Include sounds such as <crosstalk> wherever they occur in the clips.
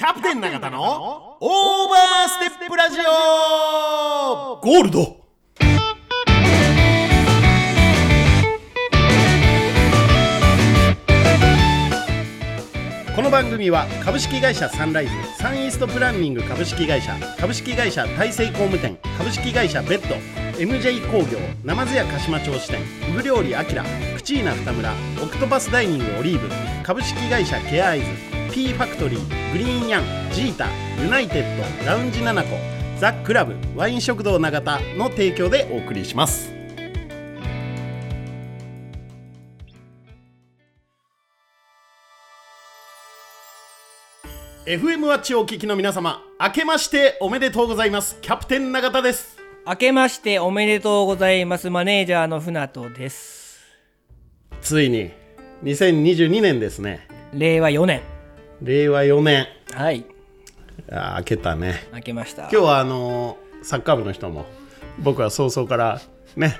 キャプテン永田のオーバーステップラジオ。ゴールド。この番組は株式会社サンライズサンイーストプランニング株式会社株式会社大成工務店株式会社ベッド MJ 工業ナ津屋鹿島町支店フグ料理アキラクチーナ二村オクトパスダイニングオリーブ株式会社ケアアイズ P ファクトリーグリーンヤンジータユナイテッドラウンジナナコザ・クラブワイン食堂永田の提供でお送りします「FM ワッチをお聞きの皆様明けましておめでとうございます。キャプテン永田です。明けましておめでとうございます。マネージャーの船戸です。ついに2022年ですね。令和4年令和4年。はい。あー明けたね。明けました。今日はあのーサッカー部の人も僕は早々からね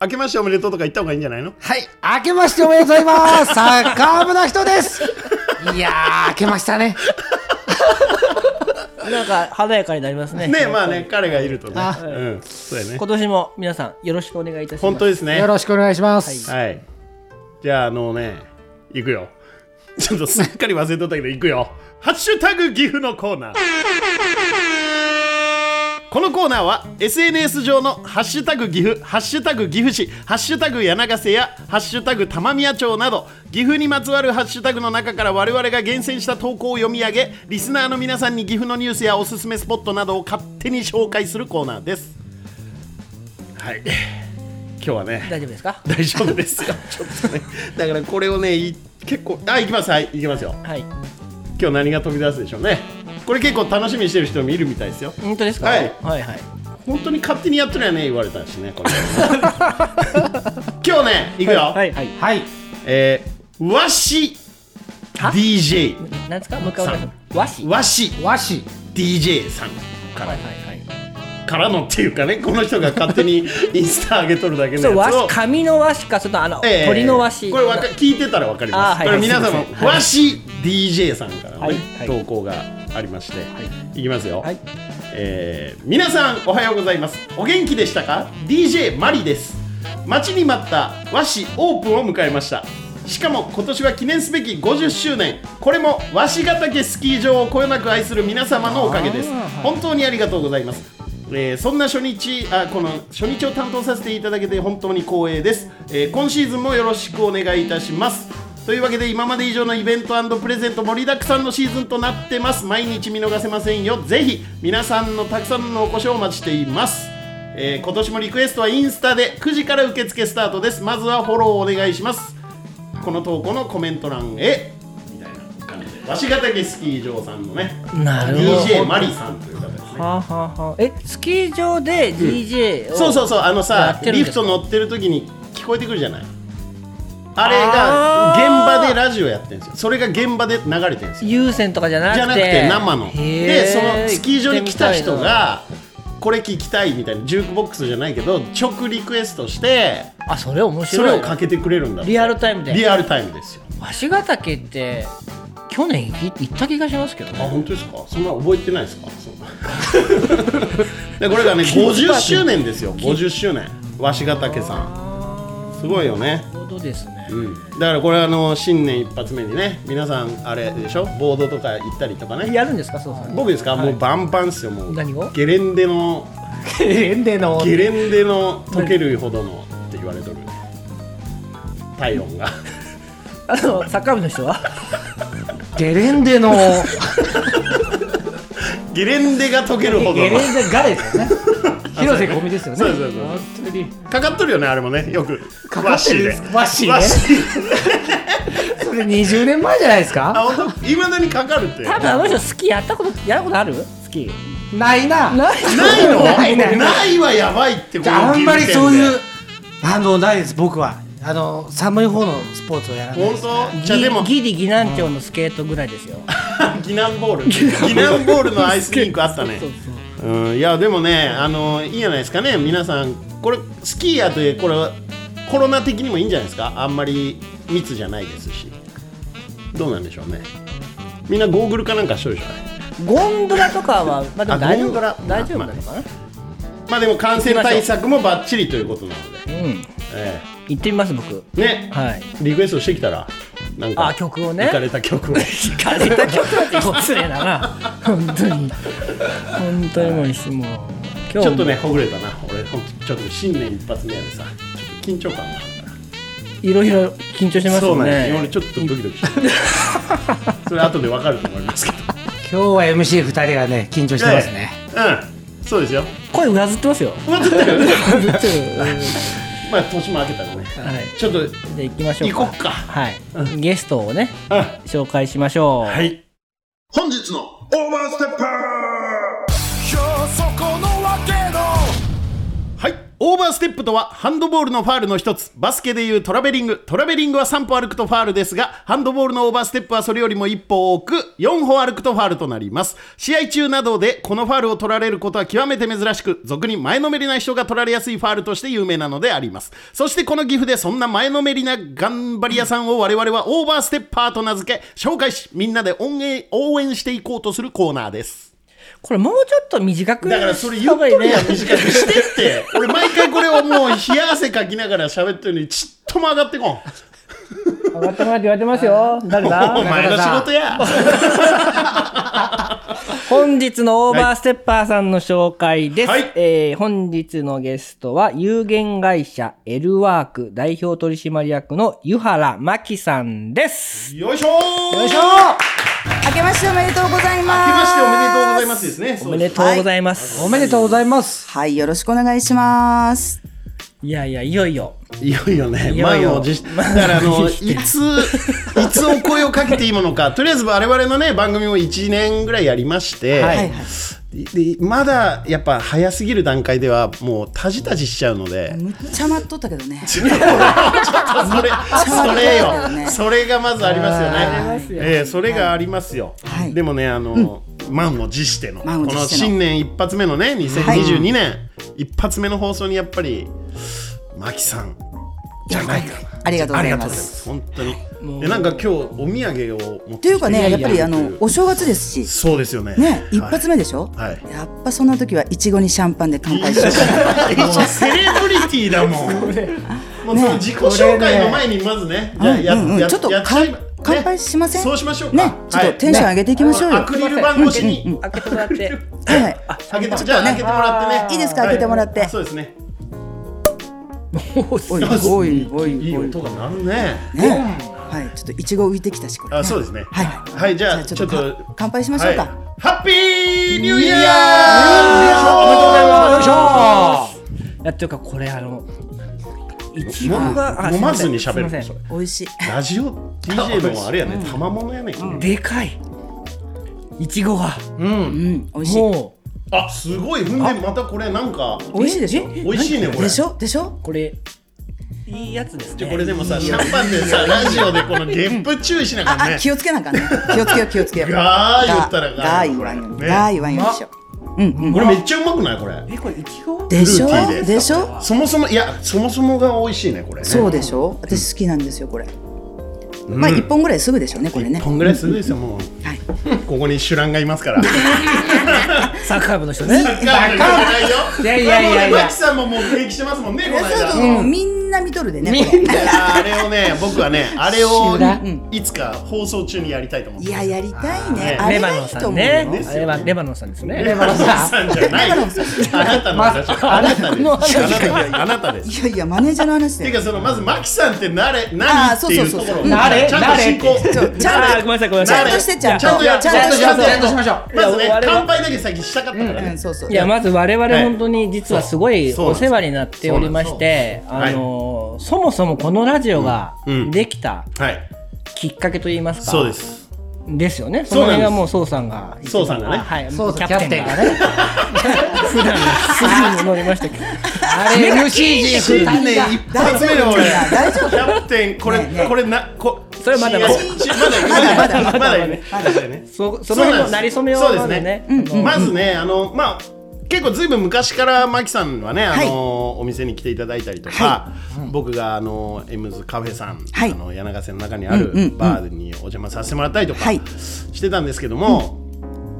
明けましておめでとうとか言った方がいいんじゃないの？はい、明けましておめでとうございます。<laughs> サッカー部の人です。<laughs> いやー、明けましたね。<laughs> なんか華やかになりますね。ねまあね彼がいるとね。あ。うんそうやね。今年も皆さんよろしくお願いいたします。本当ですね。よろしくお願いします。はい。じゃああのね行くよちょっとすっかり忘れとったけど行くよ。ハッシュタグ岐阜のコーナー。このコーナーは SNS 上のハッシュタグ岐阜、ハッシュタグ岐阜市、ハッシュタグ柳瀬やハッシュタグ玉宮町など岐阜にまつわるハッシュタグの中から我々が厳選した投稿を読み上げリスナーの皆さんに岐阜のニュースやおすすめスポットなどを勝手に紹介するコーナーです。はい。日はね。大丈夫ですか？大丈夫ですよ。<laughs> ちょっとね。だからこれをねい結構あ行きます。はい行きますよ。はい。今日何が飛び出すでしょうね。これ結構楽しみにしてる人もいるみたいですよ。本当ですか？はい。はいはい。本当に勝手にやってるやね言われたしねこれ。<laughs> 今日ね行くよ、はいはいはい、えー、和紙は？DJ なんですか？もう一回お願いします。和紙和紙和紙。DJ さんから,、はいはいはいからのっていうかねこの人が勝手にインスタ上げとるだけのやつを。和紙紙の和紙かそれとあの、ええ。鳥の和紙。これわか聞いてたらわかります、あはい。これ皆様、すい。和紙 DJ さんからね、はい。はい。投稿がありまして、い、きますよ、はい。えー皆さんおはようございます。お元気でしたか？DJ マリです。待ちに待った和紙オープンを迎えました。しかも今年は記念すべき50周年これも和紙ヶ岳スキー場をこよなく愛する皆様のおかげです。本当にありがとうございますえーそんな初日あこの初日を担当させていただけて本当に光栄です、えー今シーズンもよろしくお願いいたします。というわけで今まで以上のイベントプレゼント盛りだくさんのシーズンとなってます。毎日見逃せませんよ。ぜひ皆さんのたくさんのお越しをお待ちしています、えー今年もリクエストはインスタで9時から受付スタートです。まずはフォローお願いします。この投稿のコメント欄へ。鷲ヶ岳スキー場さんのねなるほど。DJ マリさんという方ですね。はあ、はあはあ、えスキー場で DJ を、そうそうそう。あのやさリフト乗ってる時に聞こえてくるじゃない？あれが現場でラジオやってるんですよ。それが現場で流れてるんですよ。有線とかじゃなくて。じゃなくて生の。でそのスキー場に来た人がこれ聞きたいみたいなジュークボックスじゃないけど直リクエストしてあそれ面そ白い。れをかけてくれるんだリアルタイムで。リアルタイムですよ。鷲ヶ岳って去年行った気がしますけどあね本当ですか？そんな覚えてないですか？<laughs> でこれがね50周年ですよ。<laughs> 50周年。鷲ヶ岳さん。すごいよね。なるほどですね。うん、だからこれあの新年一発目にね皆さんあれでしょ？ボードとか行ったりとかね。やるんですかそうそう。僕ですか、はい。もうバンバンっすよもう。何を？ゲレンデの。エンデの。ゲレンデの溶けるほどのって言われとる。体温があのサッカー部の人は？ゲレンデの。<laughs> ゲレンデが溶けるほどの。ゲレンデガレですよね。広瀬込みですよね。そうそうそう。本当に。かかっとるよねあれもね。よく。かかってる。和紙で。<laughs> それ20年前じゃないですあか。本当いまだにかかるって。多分あの人スキーやったことやったことある？スキー。ないな。ないないの？ないないないはやばいってああんまりそういうう。あのないです僕はあの寒い方のスポーツをやらない本です当？じゃあでも。ギリギ南町のスケートぐらいですよ。<laughs> <laughs> ギナンボール。ギナンボール。のアイスリンクあったね。そうん、いやでもねあのいいじゃないですかね。皆さんこれスキーヤーというこれはコロナ的にもいいんじゃないですか？あんまり密じゃないですし。どうなんでしょうね。みんなゴーグルかなんかしとるでしょ。ゴンドラとかはまあでも大丈夫大丈夫なのかな、まあでも感染対策もバッチリということなので、うん。え行ってみます僕。えね、はい。リクエストしてきたらなんかあ曲をね。行かれた曲を。行かれた曲だって失礼だな。本当に。本当にもうも。う今日ちょっとねほぐれたな。俺ほんとちょっと新年一発目やでさ。ちょっと緊張感が。あるからいろいろ緊張してますよそうなんですね俺ちょっとドキドキしてる。<laughs> それ後でわかると思いますけど。今日は MC 二人がね緊張してますね、うん。そうですよ。声上ずってますよ。うってる。上ずってるまあ年も明けたらね。はい。ちょっとじゃあ行きましょうか。行こっか。はい、うゲストをねうん。紹介しましょう。はい。本日のオーバーステッパーオーバーステップとはハンドボールのファールの一つ。バスケでいうトラベリング。トラベリングは3歩歩くとファールですがハンドボールのオーバーステップはそれよりも1歩多く4歩歩くとファールとなります。試合中などでこのファールを取られることは極めて珍しく俗に前のめりな人が取られやすいファールとして有名なのであります。そしてこの岐阜でそんな前のめりな頑張り屋さんを我々はオーバーステッパーと名付け紹介しみんなで応援応援していこうとするコーナーです。これもうちょっと短くだからそれ言っとるやん短くしてって。<laughs> 俺毎回これをもう冷や汗かきながら喋ってるのにちっとも上がってこん。上がってもらって言われてますよ。誰だ？お前の仕事や。<laughs> 本日のオーバーステッパーさんの紹介です。はい。えー本日のゲストは有限会社エルワーク代表取締役の湯原真紀さんです。よいしょよいしょ明けましておめでとうございます。明けましておめでとうございますですねおめでとうございます。おめでとうございますはい、よろしくお願いします。い、やいや、いよいよ。いよいよねいよいよ満を持してだからあのいついつお声をかけていいものかとりあえず我々のね番組も1年ぐらいやりまして、はい。でまだやっぱ早すぎる段階ではもうタジタジしちゃうので。むっちゃ待っとったけどね。<laughs> それそれよ、ね。それがまずありますよね。ええそれがありますよ。はい。でもね、あの、満を持しての、この新年一発目のね、2022年、一発目の放送にやっぱり、マキさんじゃないかな。ありがとうございありがとうございま。ますす。本当にも。うで、なんか今日お土産を持ってというかね、やっぱりあのお正月ですし、そうですよね。ね、一発目でしょ？はい。やっぱそんな時はいちごにシャンパンで乾杯しよう <laughs> セレブリティだもん。もう自己紹介の前にまずね、ちょっと乾乾杯しません？そうしましょうか。ね、ちょっとテンション上げていきましょうよ。アクリル板越しに。開けてもらって。はいはい。開けてじゃあ開けてもらってね。いいですか開けてもらってはいそうですね。おい <laughs> おいおいおい。いい音が鳴るね。ね、はい、ちょっといちご浮いてきたしこれ。あ、そうですね。はいはい。はい、じゃあちょっとか乾杯しましょうか。はいハッピーニューイヤー。おめでとうございますよいしょいや、っていうか、これあの、いちごが、あ飲まずに喋る美味しい。ラジオ DJ のあれやね、賜物やね。でかい。いちごが、うん、美味しい。もあ、すごい。踏んでまたこれなんか美味しいでしょ？え美味しいねこれ。でしょ？でしょ？う、これ、いいやつですね。これでもさ、シャンパンでさ、ラジオでこのゲップ注意しなあかんあ、ねあ、。気をつけなあかんね。気をつけよう気をつけよう。<laughs> ガー言ったらガー言わんよガー言わんよしよう。うんうん。これめっちゃうまくない？これ。え、これいちご？でしょ？ででしょ？そもそもいやそもそもが美味しいねこれね。そうでしょ？私好きなんですよこれ。まあ一本ぐらいすぐでしょうねこれね。こんぐらいするですよもう。はい。ここにシュランがいますから。<laughs> サッカー部の人ね。サッカー部じゃないよ。いやいやいやマキさんももう平気してますもんねこの間。そうそうみんな見とるでねこれ。いやあれをね <laughs> 僕はねあれをいつか放送中にやりたいと思っていややりたいね。ねあれレバノンさんね。よ。。ですよね。レバレバノンさんですね。レバノンさんじゃない。あなたの話あなたです。あなたです。いやいやマネージャーの話で。ていうかそのまずマキさんって誰あ何ーっていうところをそうそうそう誰ちゃんと進行。そうちゃんとあーごめんなさいごめんなさい。ちゃんとしてちゃんとちゃんとちゃんとちゃんとして。やっちゃんとしましょうまずね乾杯だけ先したかったからね。うんそうそう。いやまず我々はい本当に実はすごいそうお世話になっておりまして、あのーそもそもこのラジオができたはい。きっかけといいますか、そうです。ですよね。その辺はもう宋さんが宋さんがね。あはい、そうキャプテンが。ね。<laughs> 普段すぐ乗りましたけど。あれ MC 陣新二人年が一発目の俺。大丈夫キャプテンこれこれなこそれまだまだ。まだまだまだまだねまだねそその辺のなりそめをそうですね。まずねあのまあ結構ずいぶん昔からマキさんはね、あのはいお店に来ていただいたりとか、は僕があのエムズカフェさん、はい。あの柳ヶ瀬の中にあるうんうんうん。バーにお邪魔させてもらったりとかはい。してたんですけども、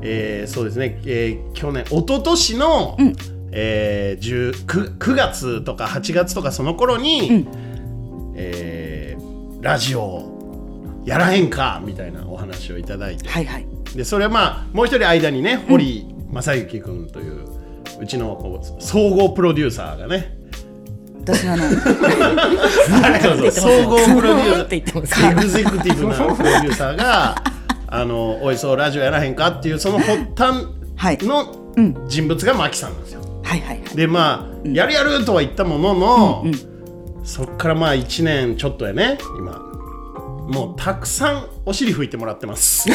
えーそうですね、えー去年一昨年の、うん。えー、10 9, 9月とか8月とかその頃に、えーラジオやらへんかみたいなお話をいただいて、はいはい。でそれはまあもう一人間にね堀正幸君といううちのこう総合プロデューサーがね。私はあの総合プロデューサーエグゼクティブなプロデューサーが「あのおいそうラジオやらへんか?」っていうその発はい。端のうん。人物がマキさんなんですよ。はいはいはい。でまあ、やるやるとは言ったものの、そっからまあ1年ちょっとやね。今もうたくさんお尻拭いてもらってます。<laughs>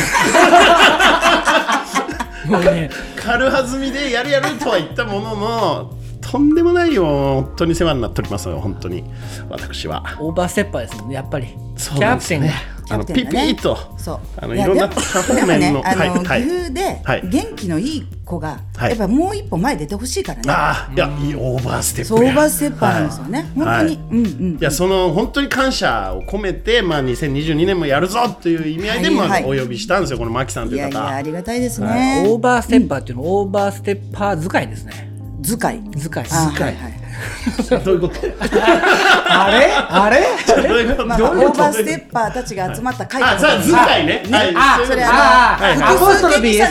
もうね。軽はずみでやるやるとは言ったもののとんでもないよ本当に世話になっておりますよ本当に。私は。オーバーステッパーですもんねやっぱり。そうなんですね。あのピキャプテンがね。ピーとそう。あのいろんな方面のねあの、はいではい。元気のいい子が、はい。やっぱもう一歩前出てほしいからね。ああいやいいオーバーステップオやーバーステッパーなんですよね、はい。本当に、うんうんい。やその本当に感謝を込めて、まあ、2022年もやるぞという意味合いで、はいはい。まあ、お呼びしたんですよこのマキさんという方。いやいやありがたいですオね、ーバーステッパーっていうのはオーバーステッパー使いですね図解。使いあはいはい <laughs> どういうこと？<laughs> あれ？あれ？どういうこと？まあ、どういうこと？オーバーステッパーたちが集まった会あさあ図解ね。はい。あそれああのあアポストロフィーで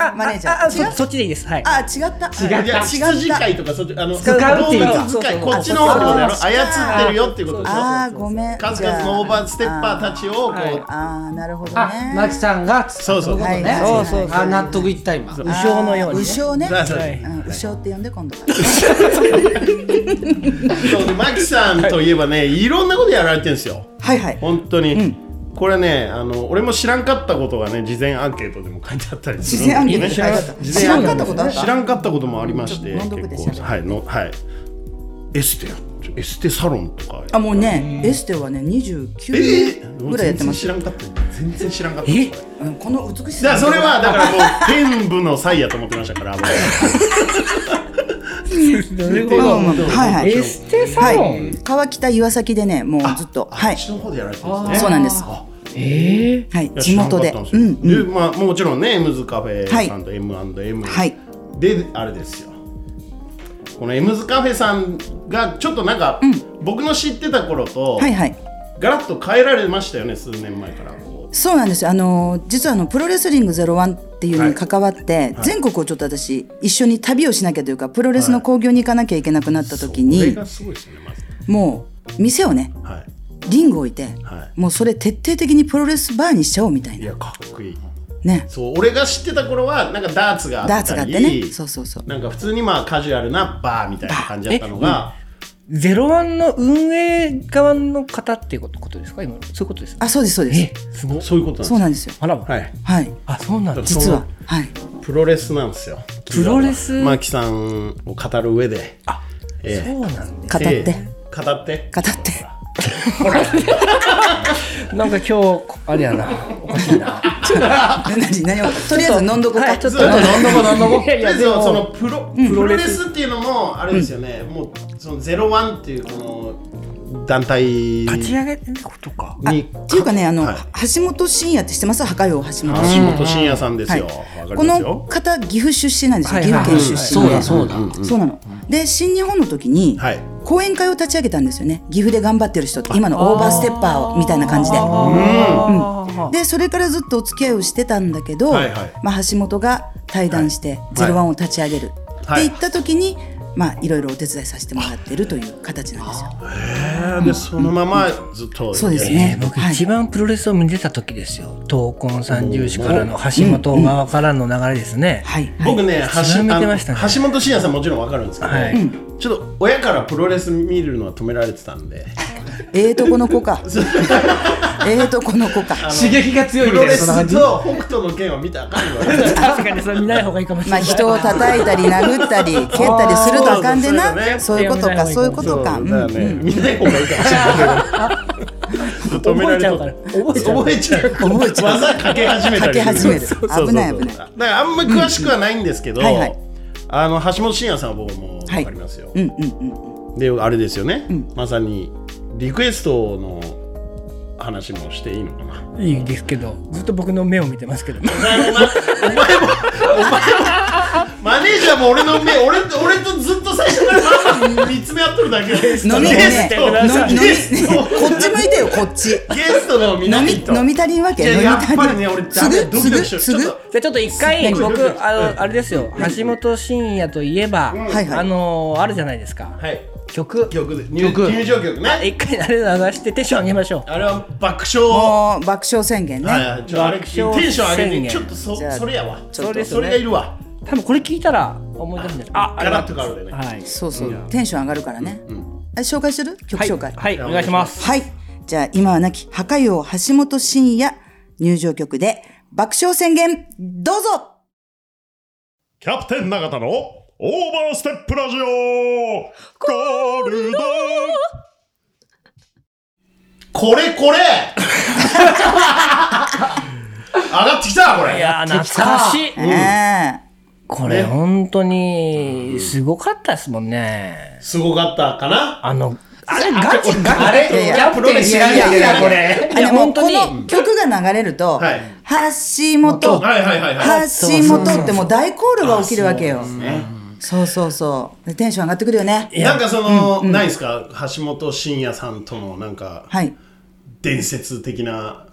あマネージャああー違うそそっちでいいです。はい。あ違った。違とかそっちあのスカウティング動物使いこっちの方ってことだろ？あ操ってるよっていうことでしょ？あーごめん数々のオーバーステッパーたちをこう、はいああなるほどあねマキさんがそうそう。そうそうそうあ納得いった今。武将のように、ね、武将ね。武将って呼んで今度から <laughs> <laughs> そうでマキさんといえばねい。ろんなことやられてるんですよ。はいはい。本当に、これねあの俺も知らんかったことがね事前アンケートでも書いてあったりする事前アンケートね事前アンケート。知らんかったことあった？知らんかったこともありまして結構はいのはい。エステやエステサロンとかあもうねエステはね29え年ぐらいやってます。全然知らんかった全然知らんかった。えうんこの美しさ。だそれはだからもう天部の際やと思ってましたからなるほうん。<laughs> どうん。はいはい。エステサはロン、い。川北岩崎でねもうずっと。あはい。あっちの方でやられてるんですね。そうなんです。あええはい。地元で。うんでまあもちろんねエムズカフェはいさんと M&M はい。であれですよ。このエムズカフェさんがちょっとなんか、僕の知ってた頃と、はいはい。ガラッと変えられましたよね数年前から。こそうなんですよ。あの実はあのプロレスリング01っていうのに関わって、全国をちょっと私一緒に旅をしなきゃというかプロレスの興行に行かなきゃいけなくなったう時に、それがすごいねもう店をねはリング置いて、はもうそれ徹底的にプロレスバーにしちゃおうみたいな。いいやかっこいい。ね。そう俺が知ってた頃はなんかダーツがあダーツったりがあってね。そうそうそう。なんか普通にまあカジュアルなバーみたいな感じだったのが、ゼロワンの運営側の方っていうことですか？今そういうことですかあそうですそうです。えすごい。そういうことなんです。そうなんですよ。あらま。はい。はい。あそうなんです実は。はい。プロレスなんですよ。プロレス？マキさんを語る上で。あ、ええ。そうなんです語って、ええ。語って。語って <laughs> なんか今日あれやな。おかしいな。何何をとりあえず飲んどこうか、はいちょっと飲んどこ飲んどこいやいやでもそのプロプロレスっていうのもあれですよね、もうそのゼロワンっていうこの団体に立ち上げることか。っていうかねあの、はい。橋本真也って知ってます？破壊王橋本橋本真也さんですよ、この方岐阜出身なんですよ、はい岐阜県出身。で、はいそうだ。そうだそうなの。で新日本の時に、はい。講演会を立ち上げたんですよね。岐阜で頑張ってる人って今のオーバーステッパーをみたいな感じで。あでそれからずっとお付き合いをしてたんだけど、はいはい。まあ、橋本が対談して「ゼロワンを立ち上げる。ってはい。言った時に、まあ、いろいろお手伝いさせてもらってるという形なんですよ。へえでそのままずっとそうですえねー僕はい。一番プロレスを見てた時ですよ。闘魂三重士からの橋本側からの流れですね、はい、はい、僕ね橋本真也さんもちろんわかるんですけど、はい。ちょっと親からプロレス見るのは止められてたんでええとこの子か。<laughs> ええとこの子か。刺激が強いみたいプロレスなそんな感じと北斗の拳は見たらあかん <laughs> 確かにそれ見ない方がいいかもしれまあない、人を叩いたり殴ったり蹴ったりするとあかんでなそうそうそういうことかそういうことか。見ない方がいいかもしれない。覚えちゃうから。覚えちゃう覚えちゃう。技かけ始めたり。危ない危ない。だからあんまり詳しくはないんですけど、あの橋本真也さんは僕もはい分かりますよ、うんうんうんであれですよね、まさにリクエストの話もしていいのかな？いいですけどずっと僕の目を見てますけどお前もなお前もお前もマネージャーも俺の目俺俺とずっと最初から見つめ合っとるだけ。で飲みゲスねト。飲みゲストこっち向いてよこっち。ゲストの飲南と。み飲み足りんわけ？いやっぱりね俺ダメすぐ？ドキドキしちゃう。すぐ？すぐちょっとじゃあちょっと一回何僕あのあれですよ。橋本真也といえば、はいはい。あのあるじゃないですか。はい曲。曲で。入入場曲ね。一回あれ流してテンション上げましょう。あれは爆笑。もう爆笑宣言ね、はいはい。ちょあれテンション上げてちょっとそじゃあそれやわ。ちょっと。それそれがいるわ。多分これ聞いたら思い出すんですあガラッと変わるでね。はい。そうそう。テンション上がるからね、あ紹介する？曲紹介。はい、はい、お願いします。はい。じゃあ、今は亡き破壊王橋本真也入場曲で爆笑宣言、どうぞ！キャプテン永田のオーバーステップラジオ。ゴールド。これこれ。上がってきたこれ。いやー懐かしい。え。これ本当にすごかったですもんね。すごかったかな？あのあれガチガチ。あれいやいやキャプテン知らないやこれ。え。いやあのもうこ本当にの曲が流れると、はい。橋本、はいはいはいはい橋本ってもう大コールが起きるわけよ。そうそうそう。でテンション上がってくるよね。なんかその、ないですか？橋本真也さんとのなんかはい。伝説的な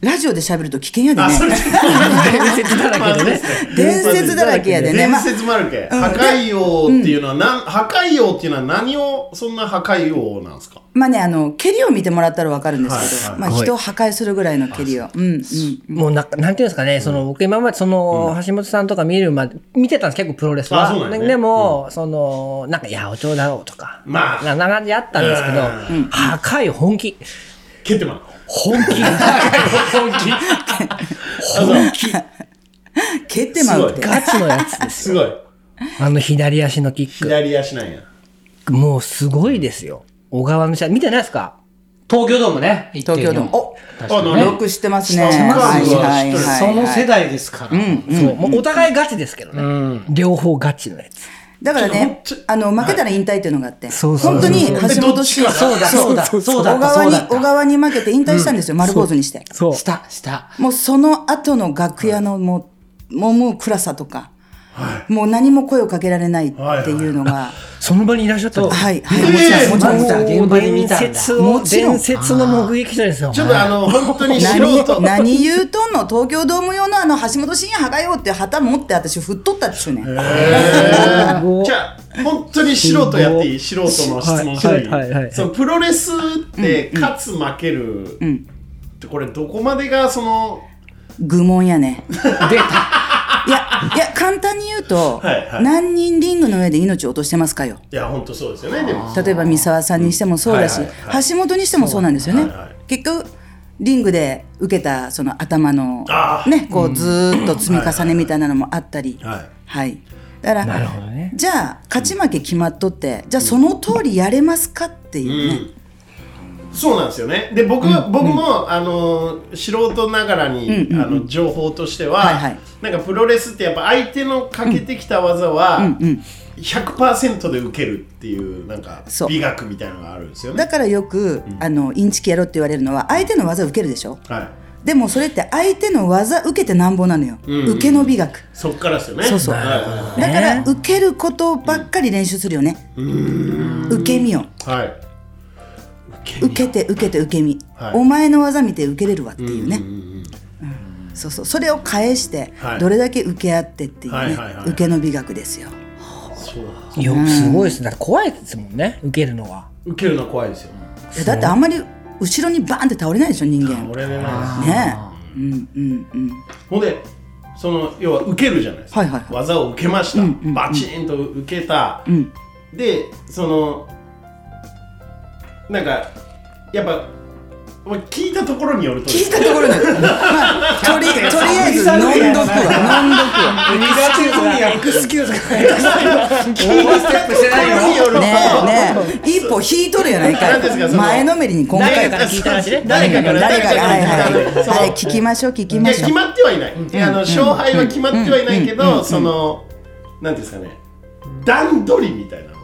ラジオで喋ると危険やであそれね。<laughs> 伝説だらけでね。伝説だらけやでね。伝まあ説もあるけ、破壊王っていうのは、なん破壊王っていうのは何をそんな破壊王なんですか？まあね、あの、蹴りを見てもらったらわかるんですけど、はいまあ人を破壊するぐらいの蹴りを。う。んうん。もうななんていうんですかね、その僕今までその橋本さんとか見るまで見てたんです。結構プロレスは。あそうなんやね。ででも、そのなんか八百長だろうとか、まあ。なな感じあったんですけど、うん。破壊本気。蹴ってまう本気。本気。本気。蹴ってまうって。ガチのやつですすごい。あの左足のキッ左足なんや。クもうすごいですよ。小川の試合見てないですか？東京ドームね。東京ドーム。おあなよく知ってますね。知ってますはい知ってますはいはい。その世代ですから、そうもうお互いガチですけどね、両方ガチのやつだからねあの、負けたら引退っていうのがあって、本当にえ橋本真也、そうだそうだそうだ。小川に、そうだった。小川に負けて引退したんですよ、丸坊主にして。そう。したした。もうその後の楽屋のもう、もうもう暗さとか、もう何も声をかけられないっていうのが、その場にいらっしゃったはい、はい、えーもちろん、もちろん。現場で見たんだ伝説をもちろん伝説の目撃者ですよちょっとあの本当に素何人。何？言うとんの東京ドーム用のあの橋本真也はがよって旗持って私振っとったっちゅうね。じゃあ本当に素人やっていい素人の質問していい、はいはいはいはい。そのプロレスって勝つ負けるってこれどこまでがその愚問やね。出 <laughs> た <laughs> いや、簡単に言うと、はいはい。何人リングの上で命を落としてますかよ。いや本当そうですよねでも。例えば三沢さんにしてもそうだし、はいはいはい。橋本にしてもそうなんですよね。はいはい。結局リングで受けたその頭のねこうずーっと積み重ねみたいなのもあったり、はいはい。だからなるほどね。じゃあ勝ち負け決まっとってじゃあその通りやれますかっていうね。そうなんですよね。で僕は、僕も、あの素人ながらに、あの情報としては、はいはい。なんかプロレスってやっぱ相手のかけてきた技は、うん100%で受けるっていうなんか美学みたいなのがあるんですよね。だからよく、あのインチキやろって言われるのは相手の技受けるでしょ？はい。でもそれって相手の技受けてなんぼなのよ、ん受けの美学。そっからですよね。そうそう。はい。はだから受けることばっかり練習するよね、受け身を。いはい受けて受けて受け身、はい。お前の技見て受けれるわっていうね、うんそうそう。それを返して、はい。どれだけ受け合ってっていうね、はいはいはい。受けの美学ですよ。そう。よすごいですね。だって怖いですもんね。受けるのは。受けるのは怖いですよ。いやだってあんまり後ろにバーンって倒れないでしょ人間。俺ねな。いね。えうんうんうん。ほんでその要は受けるじゃないですか、はいはいはい。技を受けました、バチンと受けた、ん。でそのなんかやっぱまあ聞いたところによると聞いたところに、<laughs> まあ、とりとりあえず飲んどくわ。飲んどくわ。苦手分野エクスキューズが。聞いたところによると、ねえねえ。一歩引いとるやないか前のめりに今回誰かから。聞いた話ね誰かから。誰かがはいはい。はい聞きましょう聞きましょう。決まってはいない、あの勝敗は決まってはいないけど、そのなんていうんですかね。段取りみたいなのは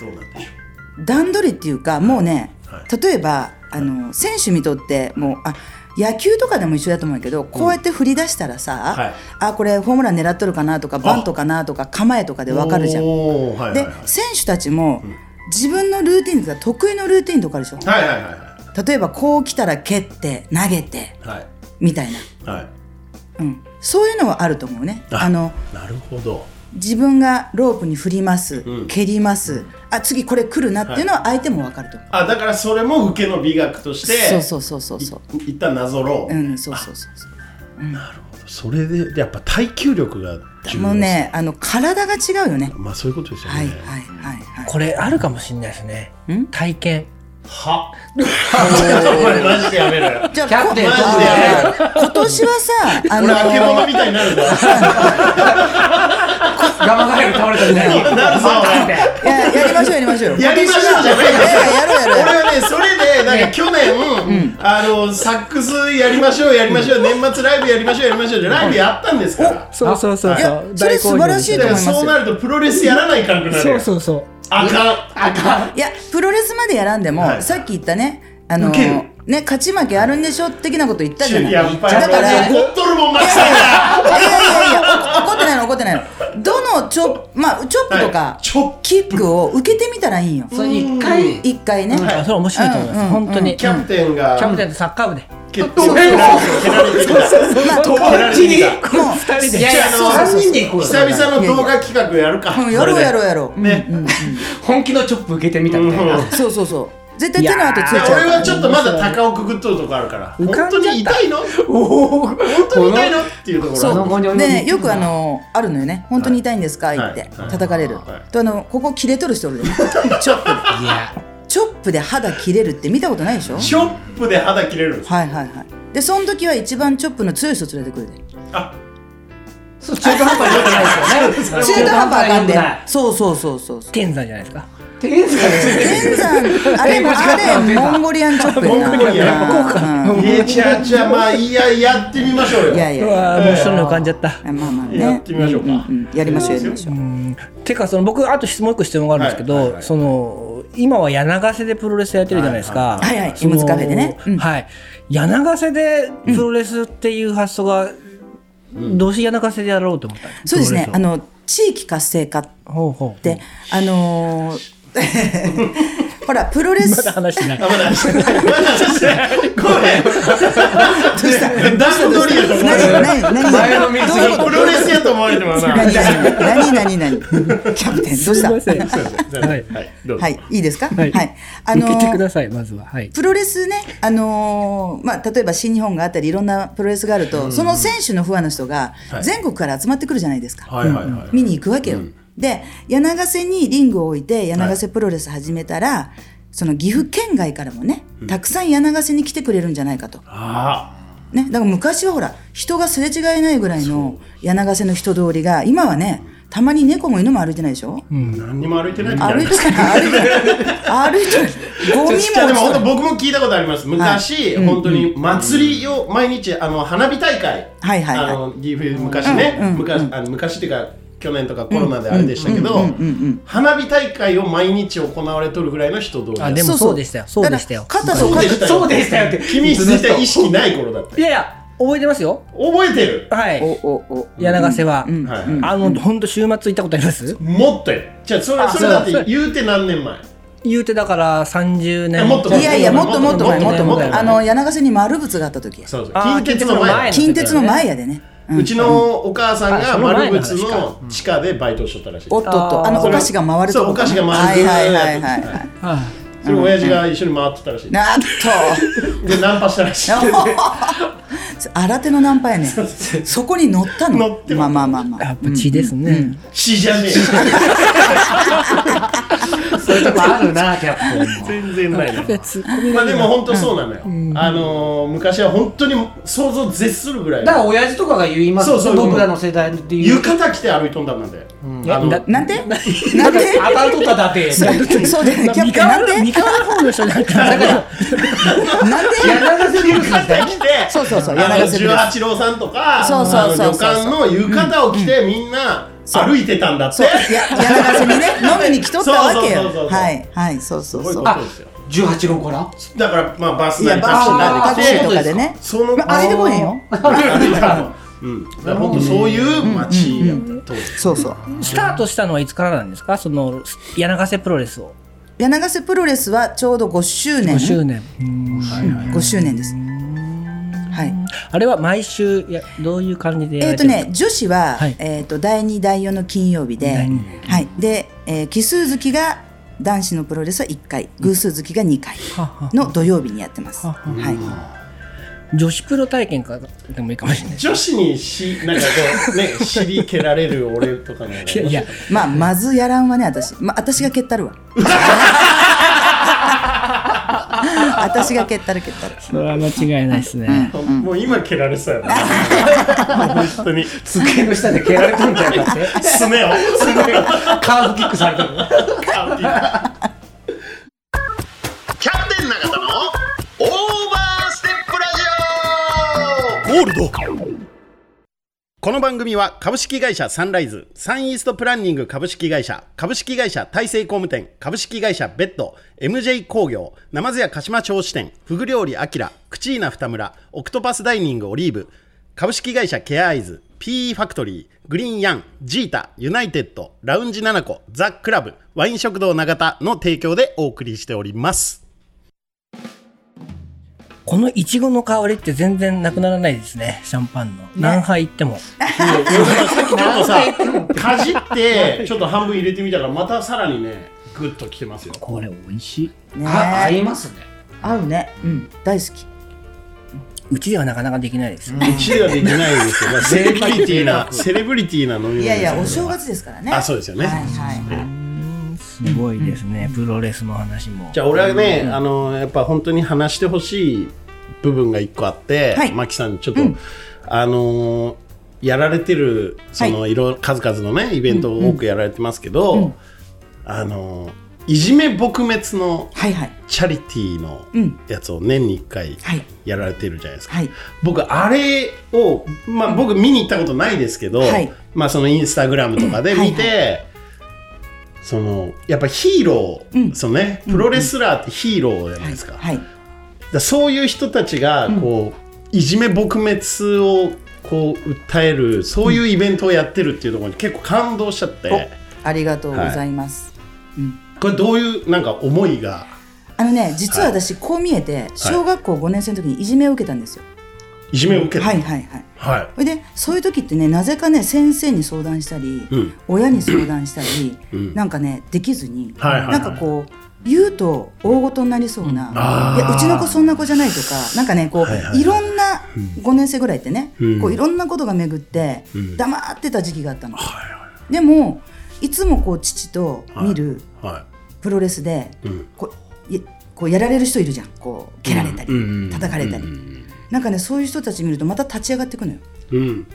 どうなんでしょ段取りっていうかもうね、はい。例えばあの選手にとってもうあ野球とかでも一緒だと思うけどこうやって振り出したらさ、はい。あこれホームラン狙っとるかなとかバントかなとか構えとかで分かるじゃん。はいはいではい。選手たちも自分のルーティンとか得意のルーティンとかあるでしょ？はいはいはいは例えばこう来たら蹴って投げていはい。みたいな、はい。うん、そういうのはあると思うね。あのなるほど自分がロープに振ります、うん。蹴りますあ次これ来るなっていうのは相手も分かると思う、あだからそれも受けの美学としてそうそうそうそうそう。い一旦なぞろう、うんそうそうそうそう。なるほど。それでやっぱ耐久力が重要もうねあの体が違うよね。まあそういうことですよね。はいはいはいはい。これあるかもしれないですね。ん？体験は。お前マジでやめろよじゃあキャプテンマジでやめろ今年はさあの俺あけぼのみたいになるぞ。ガマガエル倒れたみたいななるぞお前。いややりましょうやりましょう。やりましょうじゃないいやいややろうやろう。やろう俺はねそれでなんか去年、あのサックスやりましょうやりましょう年末ライブやりましょうやりましょうでライブやったんですから。そうそうそういやそうそれ素晴らしいと思いますそうなるとプロレスやらないかんくなるそうよそうそう。あかんあかん。いやプロレスまでやらんでも、はい。さっき言ったねあの受けるね勝ち負けあるんでしょ的なこと言ったじゃない。やっぱり。だから怒っとるもんマジでいやいやいやいやお怒ってないの怒ってないの。どのチョップまあチョップ。とか、キックを受けてみたらいいんよ。それ一回。一回ね、あそれ面白いと思います、うん。うん本当に。キャプテンが。キャプテンとサッカー部で。蹴って蹴られまあ蹴られてきたもう二人でいやいやそうそうそう。3人で行こうよ。久々の動画企画やるか。うんやろうやろうやろう、ね。うんうん。本気のチョップ受けてみたみたいな。うん。そうそうそう絶対手の跡ついちいやゃう俺はちょっとまだ高をくぐっとるとこあるから。本当に痛いの？本当に痛いの？っていうところ。ねよくあのあるのよね。本当に痛いんですか、はい。言って。はい。叩かれる、はい。とあのここ切れとる人おるで。<laughs> チョップいや。チョップで肌切れるって見たことないでしょ？ショップで肌切れるんです。はいはいはい。でその時は一番チョップの強い人連れてくるで。あ。そう中途半端に良くないですよね。<laughs> 中途半端あかんで。そうそうそうそうそう。天山じゃないですか天才天山あれあれモンゴリアンチョップやなモンゴリアンいやじゃあじゃあまあいややってみましょうよいやいうやもう一人の浮かんじゃったまあまあねやってみましょうかんんんやりましょうやりましょううんてかその僕あと質問一個質問があるんですけど、その今は柳瀬でプロレスやってるじゃないですか。はいはいその M ズカフェでねうんはい。柳瀬でプロレスっていう発想が、どうして柳瀬でやろうと思ったのそうですねあの地域活性化っスをほうほう。てあのー <laughs> ほらプロレス。まだ話してない。あまだしてない。まだしてないごめん。どうした？段取りやと思われ何？何？何？プロレスやと思われてますな何？何？何？何？何？キャプテンどうしたすいません。ははいいどうぞはいいいですかはい。あの受けてくーださい、まずは。はい。プロレスね、あのーまあ、例えば新日本があったりいろんなプロレスがあると、その選手のファンの人がはい全国から集まってくるじゃないですか、はいはいはい見に行くわけよ。で柳瀬にリングを置いて柳瀬プロレス始めたら、その岐阜県外からもねたくさん柳瀬に来てくれるんじゃないかと。あね、だから昔はほら人がすれ違えないぐらいの柳瀬の人通りが今はねたまに猫も犬も歩いてないでしょ、あ何にも歩いてない。時ある歩いてない。歩いてない。歩いてない。ゴミもでも本当僕も聞いたことあります。昔、本当に祭りを毎日あの花火大会、はいはいはい。あの岐阜昔ね、うんうん。昔あの昔っていうか去年とかコロナであれでしたけど花火大会を毎日行われとるぐらいの人通りあ、でもそうでしたよ。そうでしたよ。そうでしたよ。そうでしたよって。君絶対意識ない頃だったよ。いやいや、覚えてますよ。覚えてる。はい。おおお。柳瀬は。あの、ほんと週末行ったことあります？もっとよじゃあそれあそれだって言うて何年前？言うてだから30年。えもっといやいやもっともっと前もっともっもっととあの柳瀬に丸仏があった時や。そうそう。近鉄の前近近鉄の前やでね、うちのお母さんが丸仏の地下でバイトしとったらしい。おっとっと。あのお菓子が回るとこ。そうお菓子が回る。はいはいはいはいはい。はそれ親父が一緒に回ってたらしい。なんと。でナンパしたらしい。<laughs> 新手のナンパやねそこに乗ったの。乗ってまあまあまあまあ。いやっぱ血ですね。血じゃね <laughs> そういうとこあるなキャプテンも。え全然ないまあでも本当そうなのよ、あのー、昔は本当に想像絶するぐらいだから親父とかが言います。そうそう僕らの世代で言う。浴衣着て歩いとんだなんで、あのだなんてなんで？当たっとっただってそうだよキャプ三テン。なんで？三河の方の人なんかなんで柳瀬ビルズみたい着てそうそうそう柳瀬十八郎さんとかそうそうそう旅館の浴衣を着て、みんな歩いてたんだって。そう。や柳ヶ瀬にね <laughs> 飲みに来とったわけよ。そうそうそうそうはいはいそうそうそう。ことですよ。18号から？だからまあバスなりタクシーなりタクシーとかでね。そのまあ歩いてこへんよ。うん。だから本当そういう街やった当時そうそう。スタートしたのはいつからなんですか？その柳ヶ瀬プロレスを。柳ヶ瀬プロレスはちょうど5周年。5周年。うん5周年ですはい。あれは毎週やどういう感じでやらえっ、とれてるんですか？ね女子は、はい。えっ、と第2第4の金曜日ではい。で、えー奇数月が男子のプロレスは1回偶数月が2回の土曜日にやってます。はははい。女子プロ体験からでもいいかもしれない。女子にしなんかこうね尻蹴られる俺とかのいやいや。まあまずやらんわね私。まあ私が蹴ったるわ <laughs> <laughs> 私が蹴ったる蹴ったるそれは間違いないですね、もう今蹴られそうやな。本当に。机の下で蹴られたんじゃな。く <laughs> てすねをカーブキックされたのキこの番組は株式会社サンライズサンイーストプランニング株式会社株式会社大成工務店株式会社ベッド MJ 工業ナ津屋鹿島町支店フグ料理アキラクチーナ二村オクトパスダイニングオリーブ株式会社ケアアイズ PE ファクトリーグリーンヤンジータユナイテッドラウンジナナコザ・クラブワイン食堂永田の提供でお送りしております。このいちごの香りって全然なくならないですね。シャンパンの、何杯いっても。さっき <laughs> ちょっとさ <laughs> かじってちょっと半分入れてみたらまたさらにねグッときてますよ。これ美味しい。ね。あ合いますね。合うね。うん。大好き。うちではなかなかできないです。よ、うちではできないですけど、まあセレブリティなセレブリティな。飲み物いやいやお正月ですからね。あそうですよね。はいはい。はいすごいですね、プロレスの話も。じゃあ俺はね、あのやっぱ本当に話してほしい部分が一個あって、はい。マキさんちょっと、あのやられてるその、い、ろいろ数々のねイベントを多くやられてますけど、あのいじめ撲滅のはいはい。チャリティーのうん。やつを年に1回はい。やられてるじゃないですか、はい。僕あれを、まあ、僕見に行ったことないですけど、はい。まあ、そのインスタグラムとかで見て、はいそのやっぱヒーロー、うん。そのね、プロレスラーってヒーローじゃないですか,、はい。だそういう人たちがこう、いじめ撲滅をこう訴えるそういうイベントをやってるっていうところに結構感動しちゃって、おありがとうございます、これどういうなんか思いが？あのね実は私こう見えて小学校5年生の時にいじめを受けたんですよ、いじめを受けた、はいはいはい。はい。それでそういう時ってねなぜかね先生に相談したり、うん。親に相談したり、うん。なんかねできずに、はいはいはい。なんかこう言うと大ごとになりそうな、あーいやうちの子そんな子じゃないとかなんかねこう、はいいはいはい。ろんな5年生ぐらいってね、うん。こういろんなことが巡って、うん。黙ってた時期があったの。でもいつもこう父と見るはプロレスで、い、うん。こういこうやられる人いるじゃん。こう蹴られたり、うん。叩かれたり、うんなんかねそういう人たち見るとまた立ち上がっていくのよ。うん。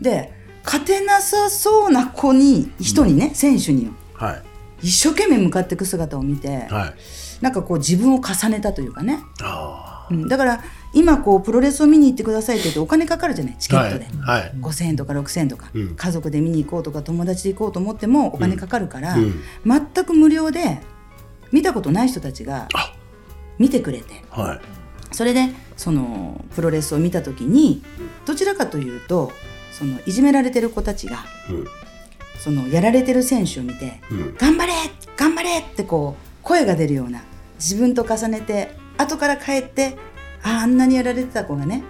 で勝てなさそうな子に人にね、選手によ。はい。一生懸命向かっていく姿を見て、はい。なんかこう自分を重ねたというかね、あうん、だから今こうプロレスを見に行ってくださいって言うとお金かかるじゃない？チケットで、はい。はい。5,000円とか6,000円とか、うん。家族で見に行こうとか友達で行こうと思ってもお金かかるから、うん。全く無料で見たことない人たちがあ。見てくれて。はい。それでそのプロレスを見た時にどちらかというとそのいじめられてる子たちがうんそのやられてる選手を見てうん「頑張れ頑張れ!」ってこう声が出るような自分と重ねて後から帰ってあああんなにやられてた子がね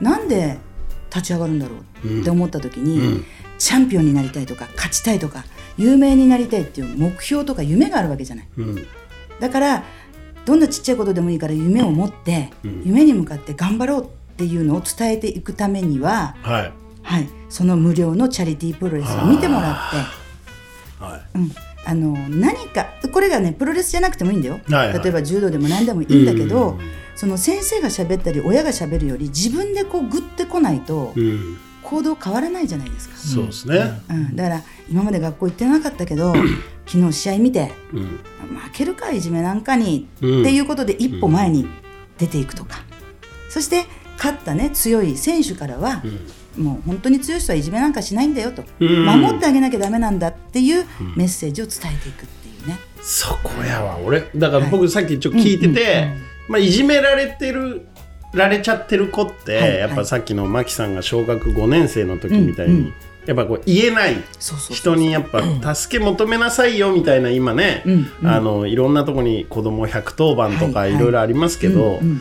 なんで立ち上がるんだろうって思った時に、うんチャンピオンになりたいとか勝ちたいとか有名になりたいっていう目標とか夢があるわけじゃない。うんだからどんなちっちゃいことでもいいから夢を持って、うん。夢に向かって頑張ろうっていうのを伝えていくためには、はい。はい、その無料のチャリティープロレスを見てもらって。はうん、あの何かこれがねプロレスじゃなくてもいいんだよ、はいはい。例えば柔道でも何でもいいんだけど、うん。その先生が喋ったり親が喋るより自分でこうグッてこないというん行動変わらないじゃないですか、そうですね。うん、だから今まで学校行ってなかったけど <clears throat> 昨日試合見てうん。負けるかいじめなんかに、うん。っていうことで一歩前に出ていくとか、そして勝ったね強い選手からは、もう本当に強い人はいじめなんかしないんだよと、うん。守ってあげなきゃダメなんだっていうメッセージを伝えていくっていうね。そこやわ。俺だから僕さっきちょっと聞いてて、まあ、いじめられてるられちゃってる子って、はいはい。やっぱさっきのマキさんが小学5年生の時みたいに、うんうん。やっぱこう言えない人にやっぱ助け求めなさいよみたいな今ね、うんうん。あのいろんなとこに子供110番とかはいろいろありますけど、うんうん。